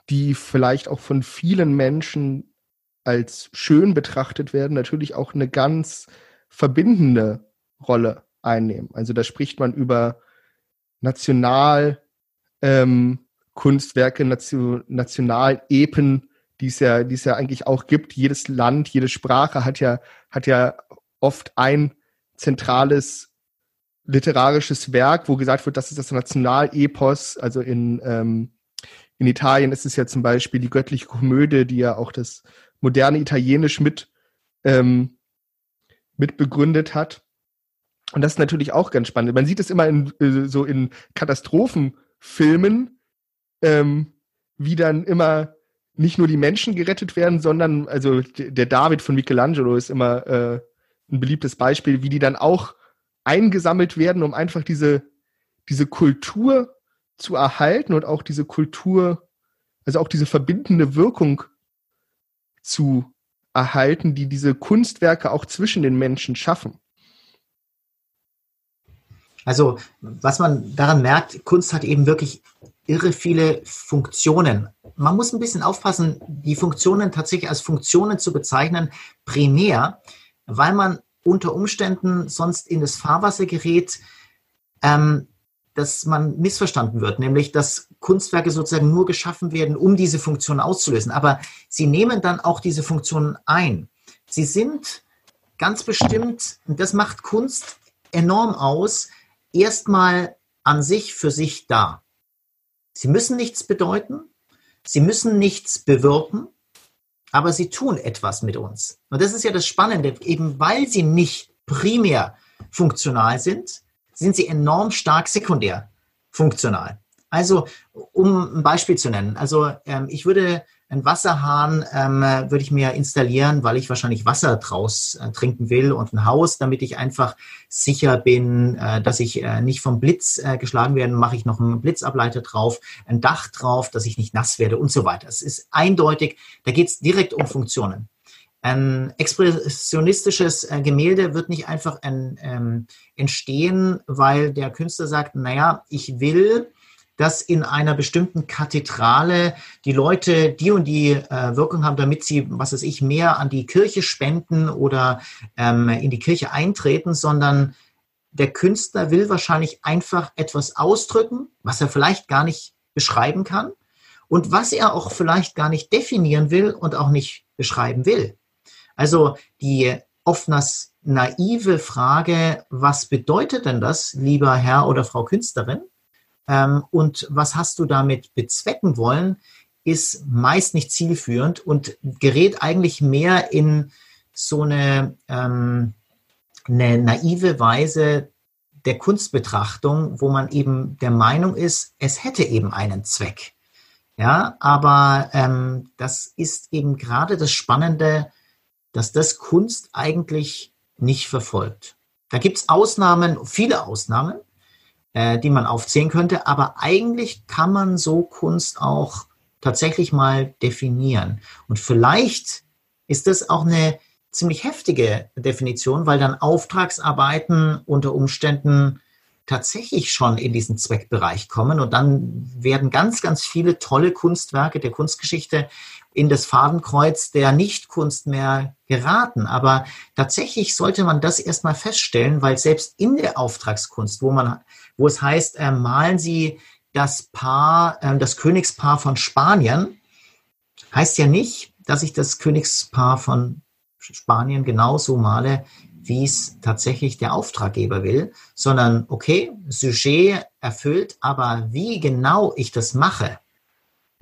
die vielleicht auch von vielen Menschen als schön betrachtet werden, natürlich auch eine ganz verbindende Rolle einnehmen. Also da spricht man über National ähm, Kunstwerke, Nation, Nationalepen, die es ja, die es ja eigentlich auch gibt. Jedes Land, jede Sprache hat ja, hat ja oft ein zentrales literarisches Werk, wo gesagt wird, das ist das Nationalepos. Also in, ähm, in Italien ist es ja zum Beispiel die göttliche Komödie, die ja auch das moderne Italienisch mit, ähm, mit begründet hat. Und das ist natürlich auch ganz spannend. Man sieht es immer in, äh, so in Katastrophenfilmen, ähm, wie dann immer nicht nur die Menschen gerettet werden, sondern, also der David von Michelangelo ist immer äh, ein beliebtes Beispiel, wie die dann auch eingesammelt werden, um einfach diese, diese Kultur zu erhalten und auch diese Kultur, also auch diese verbindende Wirkung zu erhalten, die diese Kunstwerke auch zwischen den Menschen schaffen. Also, was man daran merkt, Kunst hat eben wirklich irre viele Funktionen. Man muss ein bisschen aufpassen, die Funktionen tatsächlich als Funktionen zu bezeichnen, primär, weil man unter Umständen sonst in das Fahrwasser gerät, ähm, dass man missverstanden wird, nämlich dass Kunstwerke sozusagen nur geschaffen werden, um diese Funktion auszulösen. Aber sie nehmen dann auch diese Funktionen ein. Sie sind ganz bestimmt, und das macht Kunst enorm aus, erstmal an sich für sich da. Sie müssen nichts bedeuten, sie müssen nichts bewirken, aber sie tun etwas mit uns. Und das ist ja das Spannende, eben weil sie nicht primär funktional sind, sind sie enorm stark sekundär funktional. Also, um ein Beispiel zu nennen, also ähm, ich würde Ein Wasserhahn ähm, würde ich mir installieren, weil ich wahrscheinlich Wasser draus äh, trinken will und ein Haus, damit ich einfach sicher bin, äh, dass ich äh, nicht vom Blitz äh, geschlagen werde, mache ich noch einen Blitzableiter drauf, ein Dach drauf, dass ich nicht nass werde und so weiter. Es ist eindeutig, da geht es direkt um Funktionen. Ein expressionistisches äh, Gemälde wird nicht einfach ein, ähm, entstehen, weil der Künstler sagt, naja, ich will dass in einer bestimmten Kathedrale die Leute die und die äh, Wirkung haben, damit sie, was weiß ich, mehr an die Kirche spenden oder ähm, in die Kirche eintreten, sondern der Künstler will wahrscheinlich einfach etwas ausdrücken, was er vielleicht gar nicht beschreiben kann und was er auch vielleicht gar nicht definieren will und auch nicht beschreiben will. Also die oftmals naive Frage, was bedeutet denn das, lieber Herr oder Frau Künstlerin? Ähm, und was hast du damit bezwecken wollen, ist meist nicht zielführend und gerät eigentlich mehr in so eine, ähm, eine naive Weise der Kunstbetrachtung, wo man eben der Meinung ist, es hätte eben einen Zweck. Ja, aber ähm, das ist eben gerade das Spannende, dass das Kunst eigentlich nicht verfolgt. Da gibt's Ausnahmen, viele Ausnahmen, äh, die man aufzählen könnte. Aber eigentlich kann man so Kunst auch tatsächlich mal definieren. Und vielleicht ist das auch eine ziemlich heftige Definition, weil dann Auftragsarbeiten unter Umständen tatsächlich schon in diesen Zweckbereich kommen und dann werden ganz, ganz viele tolle Kunstwerke der Kunstgeschichte in das Fadenkreuz der Nichtkunst mehr geraten. Aber tatsächlich sollte man das erstmal feststellen, weil selbst in der Auftragskunst, wo man, wo es heißt, äh, malen Sie das Paar, äh, das Königspaar von Spanien, heißt ja nicht, dass ich das Königspaar von Spanien genauso male, wie es tatsächlich der Auftraggeber will, sondern okay, Sujet erfüllt, aber wie genau ich das mache,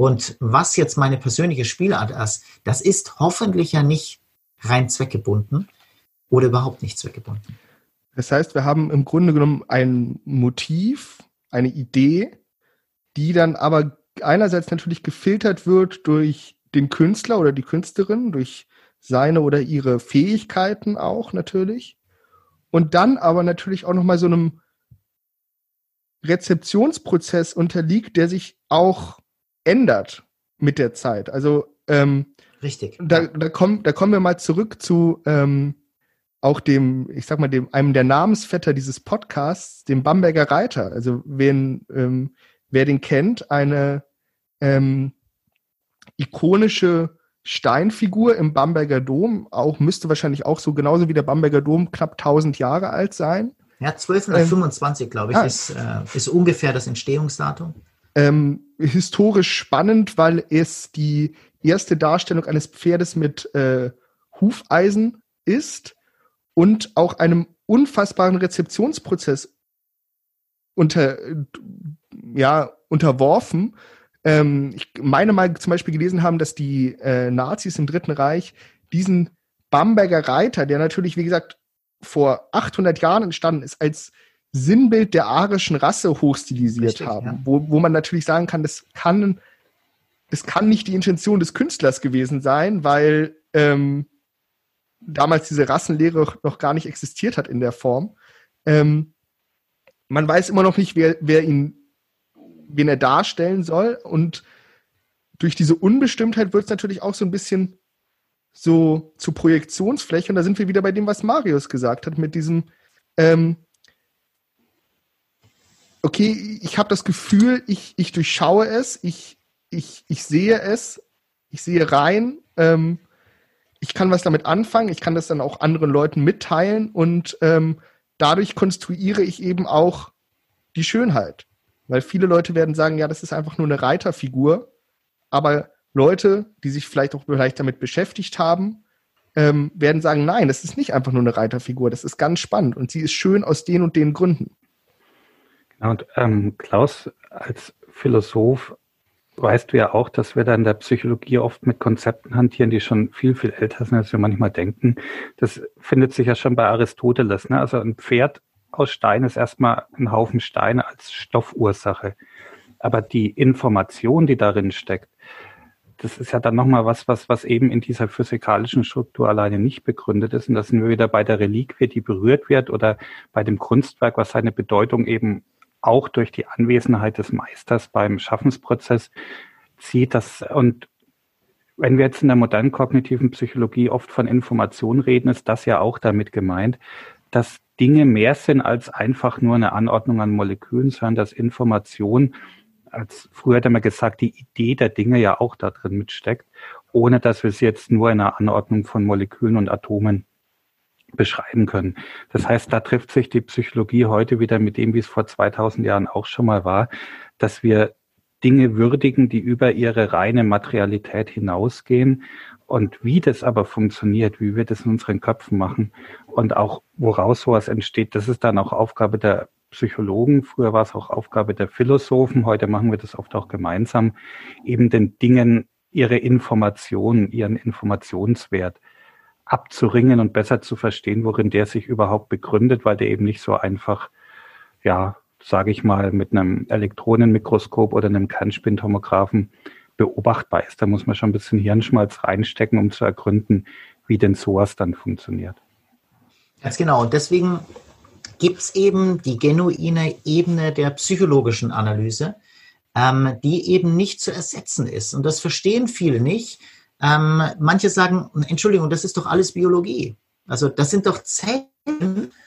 und was jetzt meine persönliche Spielart ist, das ist hoffentlich ja nicht rein zweckgebunden oder überhaupt nicht zweckgebunden. Das heißt, wir haben im Grunde genommen ein Motiv, eine Idee, die dann aber einerseits natürlich gefiltert wird durch den Künstler oder die Künstlerin, durch seine oder ihre Fähigkeiten auch natürlich. Und dann aber natürlich auch nochmal so einem Rezeptionsprozess unterliegt, der sich auch ändert mit der Zeit. Also ähm, richtig. Da, da, kommen, da kommen wir mal zurück zu ähm, auch dem, ich sag mal, dem einem der Namensvetter dieses Podcasts, dem Bamberger Reiter. Also wen, ähm, wer den kennt, eine ähm, ikonische Steinfigur im Bamberger Dom, auch müsste wahrscheinlich auch so genauso wie der Bamberger Dom knapp 1000 Jahre alt sein. Ja, 1225, ähm, glaube ich, ah, ist, äh, ist ungefähr das Entstehungsdatum. Ähm, historisch spannend, weil es die erste Darstellung eines Pferdes mit äh, Hufeisen ist und auch einem unfassbaren Rezeptionsprozess unter, ja, unterworfen. Ähm, ich meine mal zum Beispiel gelesen haben, dass die äh, Nazis im Dritten Reich diesen Bamberger Reiter, der natürlich, wie gesagt, vor 800 Jahren entstanden ist, als Sinnbild der arischen Rasse hochstilisiert Richtig, haben, ja. wo, wo man natürlich sagen kann, das kann, das kann nicht die Intention des Künstlers gewesen sein, weil ähm, damals diese Rassenlehre noch gar nicht existiert hat in der Form. Ähm, man weiß immer noch nicht, wer, wer ihn, wen er darstellen soll. Und durch diese Unbestimmtheit wird es natürlich auch so ein bisschen so zur Projektionsfläche. Und da sind wir wieder bei dem, was Marius gesagt hat, mit diesem, ähm, okay, ich habe das Gefühl, ich, ich durchschaue es, ich, ich, ich sehe es, ich sehe rein, ähm, ich kann was damit anfangen, ich kann das dann auch anderen Leuten mitteilen und ähm, dadurch konstruiere ich eben auch die Schönheit. Weil viele Leute werden sagen, ja, das ist einfach nur eine Reiterfigur, aber Leute, die sich vielleicht auch vielleicht damit beschäftigt haben, ähm, werden sagen, nein, das ist nicht einfach nur eine Reiterfigur, das ist ganz spannend und sie ist schön aus den und den Gründen. Und ähm, Klaus, als Philosoph weißt du ja auch, dass wir da in der Psychologie oft mit Konzepten hantieren, die schon viel, viel älter sind, als wir manchmal denken. Das findet sich ja schon bei Aristoteles. Ne? Also ein Pferd aus Stein ist erstmal ein Haufen Steine als Stoffursache. Aber die Information, die darin steckt, das ist ja dann nochmal was, was, was eben in dieser physikalischen Struktur alleine nicht begründet ist. Und das sind wir wieder bei der Reliquie, die berührt wird oder bei dem Kunstwerk, was seine Bedeutung eben auch durch die Anwesenheit des Meisters beim Schaffensprozess zieht. Das, und wenn wir jetzt in der modernen kognitiven Psychologie oft von Information reden, ist das ja auch damit gemeint, dass Dinge mehr sind als einfach nur eine Anordnung an Molekülen, sondern dass Information, als früher hat man gesagt, die Idee der Dinge ja auch da drin mitsteckt, ohne dass wir sie jetzt nur in einer Anordnung von Molekülen und Atomen beschreiben können. Das heißt, da trifft sich die Psychologie heute wieder mit dem, wie es vor 2000 Jahren auch schon mal war, dass wir Dinge würdigen, die über ihre reine Materialität hinausgehen. Und wie das aber funktioniert, wie wir das in unseren Köpfen machen und auch woraus sowas entsteht, das ist dann auch Aufgabe der Psychologen. Früher war es auch Aufgabe der Philosophen. Heute machen wir das oft auch gemeinsam, eben den Dingen ihre Informationen, ihren Informationswert abzuringen und besser zu verstehen, worin der sich überhaupt begründet, weil der eben nicht so einfach, ja, sage ich mal, mit einem Elektronenmikroskop oder einem Kernspintomographen beobachtbar ist. Da muss man schon ein bisschen Hirnschmalz reinstecken, um zu ergründen, wie denn sowas dann funktioniert. Ganz genau. Und deswegen gibt es eben die genuine Ebene der psychologischen Analyse, ähm, die eben nicht zu ersetzen ist. Und das verstehen viele nicht. Ähm, manche sagen, Entschuldigung, das ist doch alles Biologie. Also das sind doch Zellen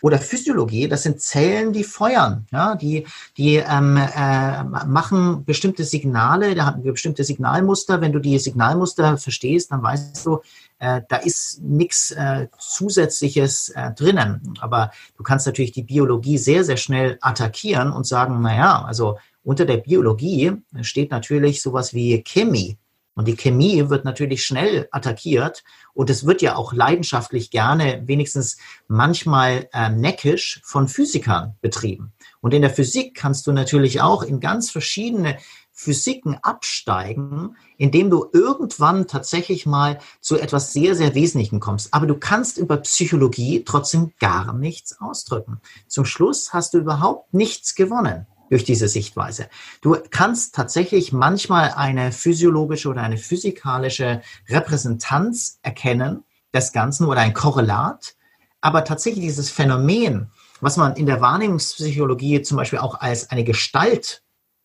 oder Physiologie, das sind Zellen, die feuern, ja, die, die ähm, äh, machen bestimmte Signale, da haben bestimmte Signalmuster. Wenn du die Signalmuster verstehst, dann weißt du, äh, da ist nichts äh, Zusätzliches äh, drinnen. Aber du kannst natürlich die Biologie sehr, sehr schnell attackieren und sagen, naja, also unter der Biologie steht natürlich sowas wie Chemie. Und die Chemie wird natürlich schnell attackiert und es wird ja auch leidenschaftlich gerne, wenigstens manchmal äh, neckisch von Physikern betrieben. Und in der Physik kannst du natürlich auch in ganz verschiedene Physiken absteigen, indem du irgendwann tatsächlich mal zu etwas sehr, sehr Wesentlichen kommst. Aber du kannst über Psychologie trotzdem gar nichts ausdrücken. Zum Schluss hast du überhaupt nichts gewonnen durch diese Sichtweise. Du kannst tatsächlich manchmal eine physiologische oder eine physikalische Repräsentanz erkennen des Ganzen oder ein Korrelat, aber tatsächlich dieses Phänomen, was man in der Wahrnehmungspsychologie zum Beispiel auch als eine Gestalt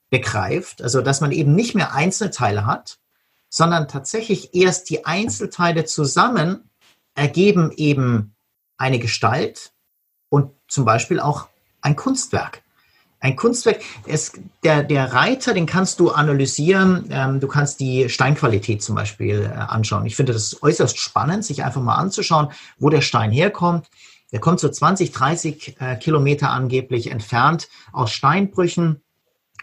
begreift, also dass man eben nicht mehr Einzelteile hat, sondern tatsächlich erst die Einzelteile zusammen ergeben eben eine Gestalt und zum Beispiel auch ein Kunstwerk. Ein Kunstwerk, es, der, der Reiter, den kannst du analysieren. Ähm, du kannst die Steinqualität zum Beispiel äh, anschauen. Ich finde das äußerst spannend, sich einfach mal anzuschauen, wo der Stein herkommt. Der kommt so 20, 30 äh, Kilometer angeblich entfernt aus Steinbrüchen.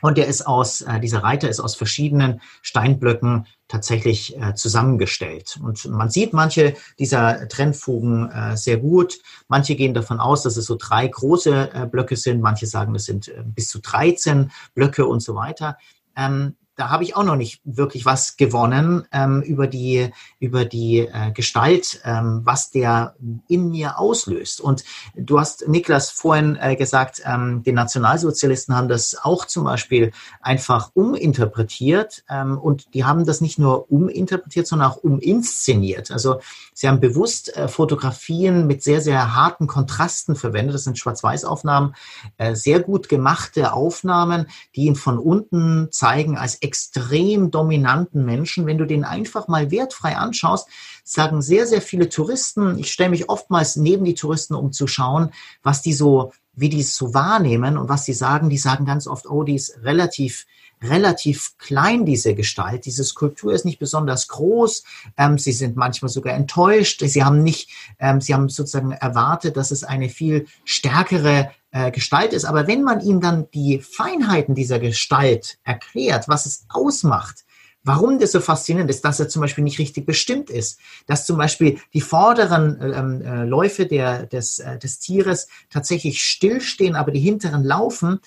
Und der ist aus, äh, dieser Reiter ist aus verschiedenen Steinblöcken tatsächlich äh, zusammengestellt. Und man sieht manche dieser Trennfugen äh, sehr gut. Manche gehen davon aus, dass es so drei große äh, Blöcke sind. Manche sagen, es sind äh, bis zu 13 Blöcke und so weiter. Ähm, da habe ich auch noch nicht wirklich was gewonnen ähm, über die, über die äh, Gestalt, ähm, was der in mir auslöst. Und du hast, Niklas, vorhin äh, gesagt, ähm, die Nationalsozialisten haben das auch zum Beispiel einfach uminterpretiert. Ähm, und die haben das nicht nur uminterpretiert, sondern auch uminszeniert. Also sie haben bewusst äh, Fotografien mit sehr, sehr harten Kontrasten verwendet. Das sind Schwarz-Weiß-Aufnahmen, äh, sehr gut gemachte Aufnahmen, die ihn von unten zeigen als extrem dominanten Menschen, wenn du den einfach mal wertfrei anschaust, sagen sehr, sehr viele Touristen, ich stelle mich oftmals neben die Touristen, um zu schauen, was die so, wie die es so wahrnehmen und was sie sagen. Die sagen ganz oft, oh, die ist relativ relativ klein, diese Gestalt. Diese Skulptur ist nicht besonders groß. Ähm, sie sind manchmal sogar enttäuscht. Sie haben nicht, ähm, sie haben sozusagen erwartet, dass es eine viel stärkere äh, Gestalt ist. Aber wenn man ihnen dann die Feinheiten dieser Gestalt erklärt, was es ausmacht, Warum das so faszinierend ist, dass er zum Beispiel nicht richtig bestimmt ist, dass zum Beispiel die vorderen ähm, äh, Läufe der, des, äh, des Tieres tatsächlich stillstehen, aber die hinteren laufen,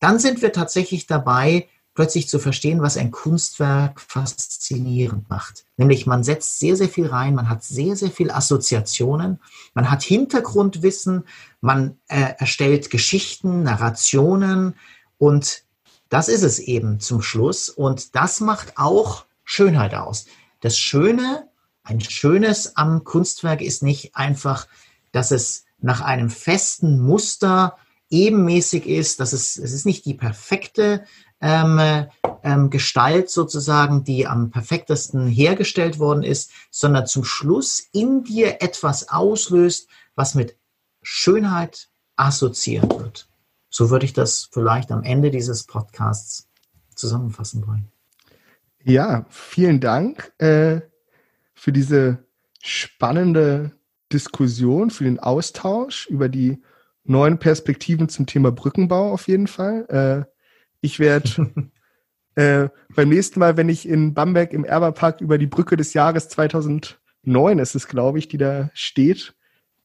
dann sind wir tatsächlich dabei, plötzlich zu verstehen, was ein Kunstwerk faszinierend macht. Nämlich man setzt sehr, sehr viel rein, man hat sehr, sehr viel Assoziationen, man hat Hintergrundwissen, man äh, erstellt Geschichten, Narrationen und das ist es eben zum Schluss. Und das macht auch Schönheit aus. Das Schöne, ein Schönes am Kunstwerk ist nicht einfach, dass es nach einem festen Muster ebenmäßig ist, dass es, es ist nicht die perfekte ähm, ähm, Gestalt sozusagen, die am perfektesten hergestellt worden ist, sondern zum Schluss in dir etwas auslöst, was mit Schönheit assoziiert wird. So würde ich das vielleicht am Ende dieses Podcasts zusammenfassen wollen. Ja, vielen Dank äh, für diese spannende Diskussion, für den Austausch über die neuen Perspektiven zum Thema Brückenbau auf jeden Fall. Äh, ich werde äh, beim nächsten Mal, wenn ich in Bamberg im Erberpark über die Brücke des Jahres 2009 ist es, glaube ich, die da steht,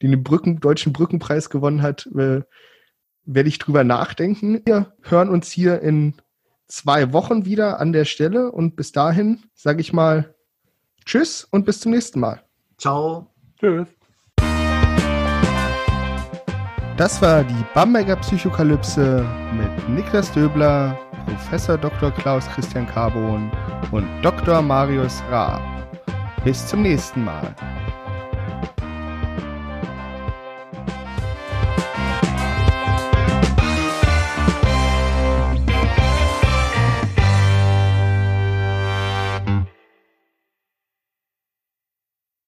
die den Brücken, deutschen Brückenpreis gewonnen hat, äh, werde ich drüber nachdenken. Wir hören uns hier in zwei Wochen wieder an der Stelle und bis dahin sage ich mal Tschüss und bis zum nächsten Mal. Ciao. Tschüss. Das war die Bamberger Psychokalypse mit Niklas Döbler, Professor Dr. Klaus Christian Carbon und Dr. Marius Raab. Bis zum nächsten Mal.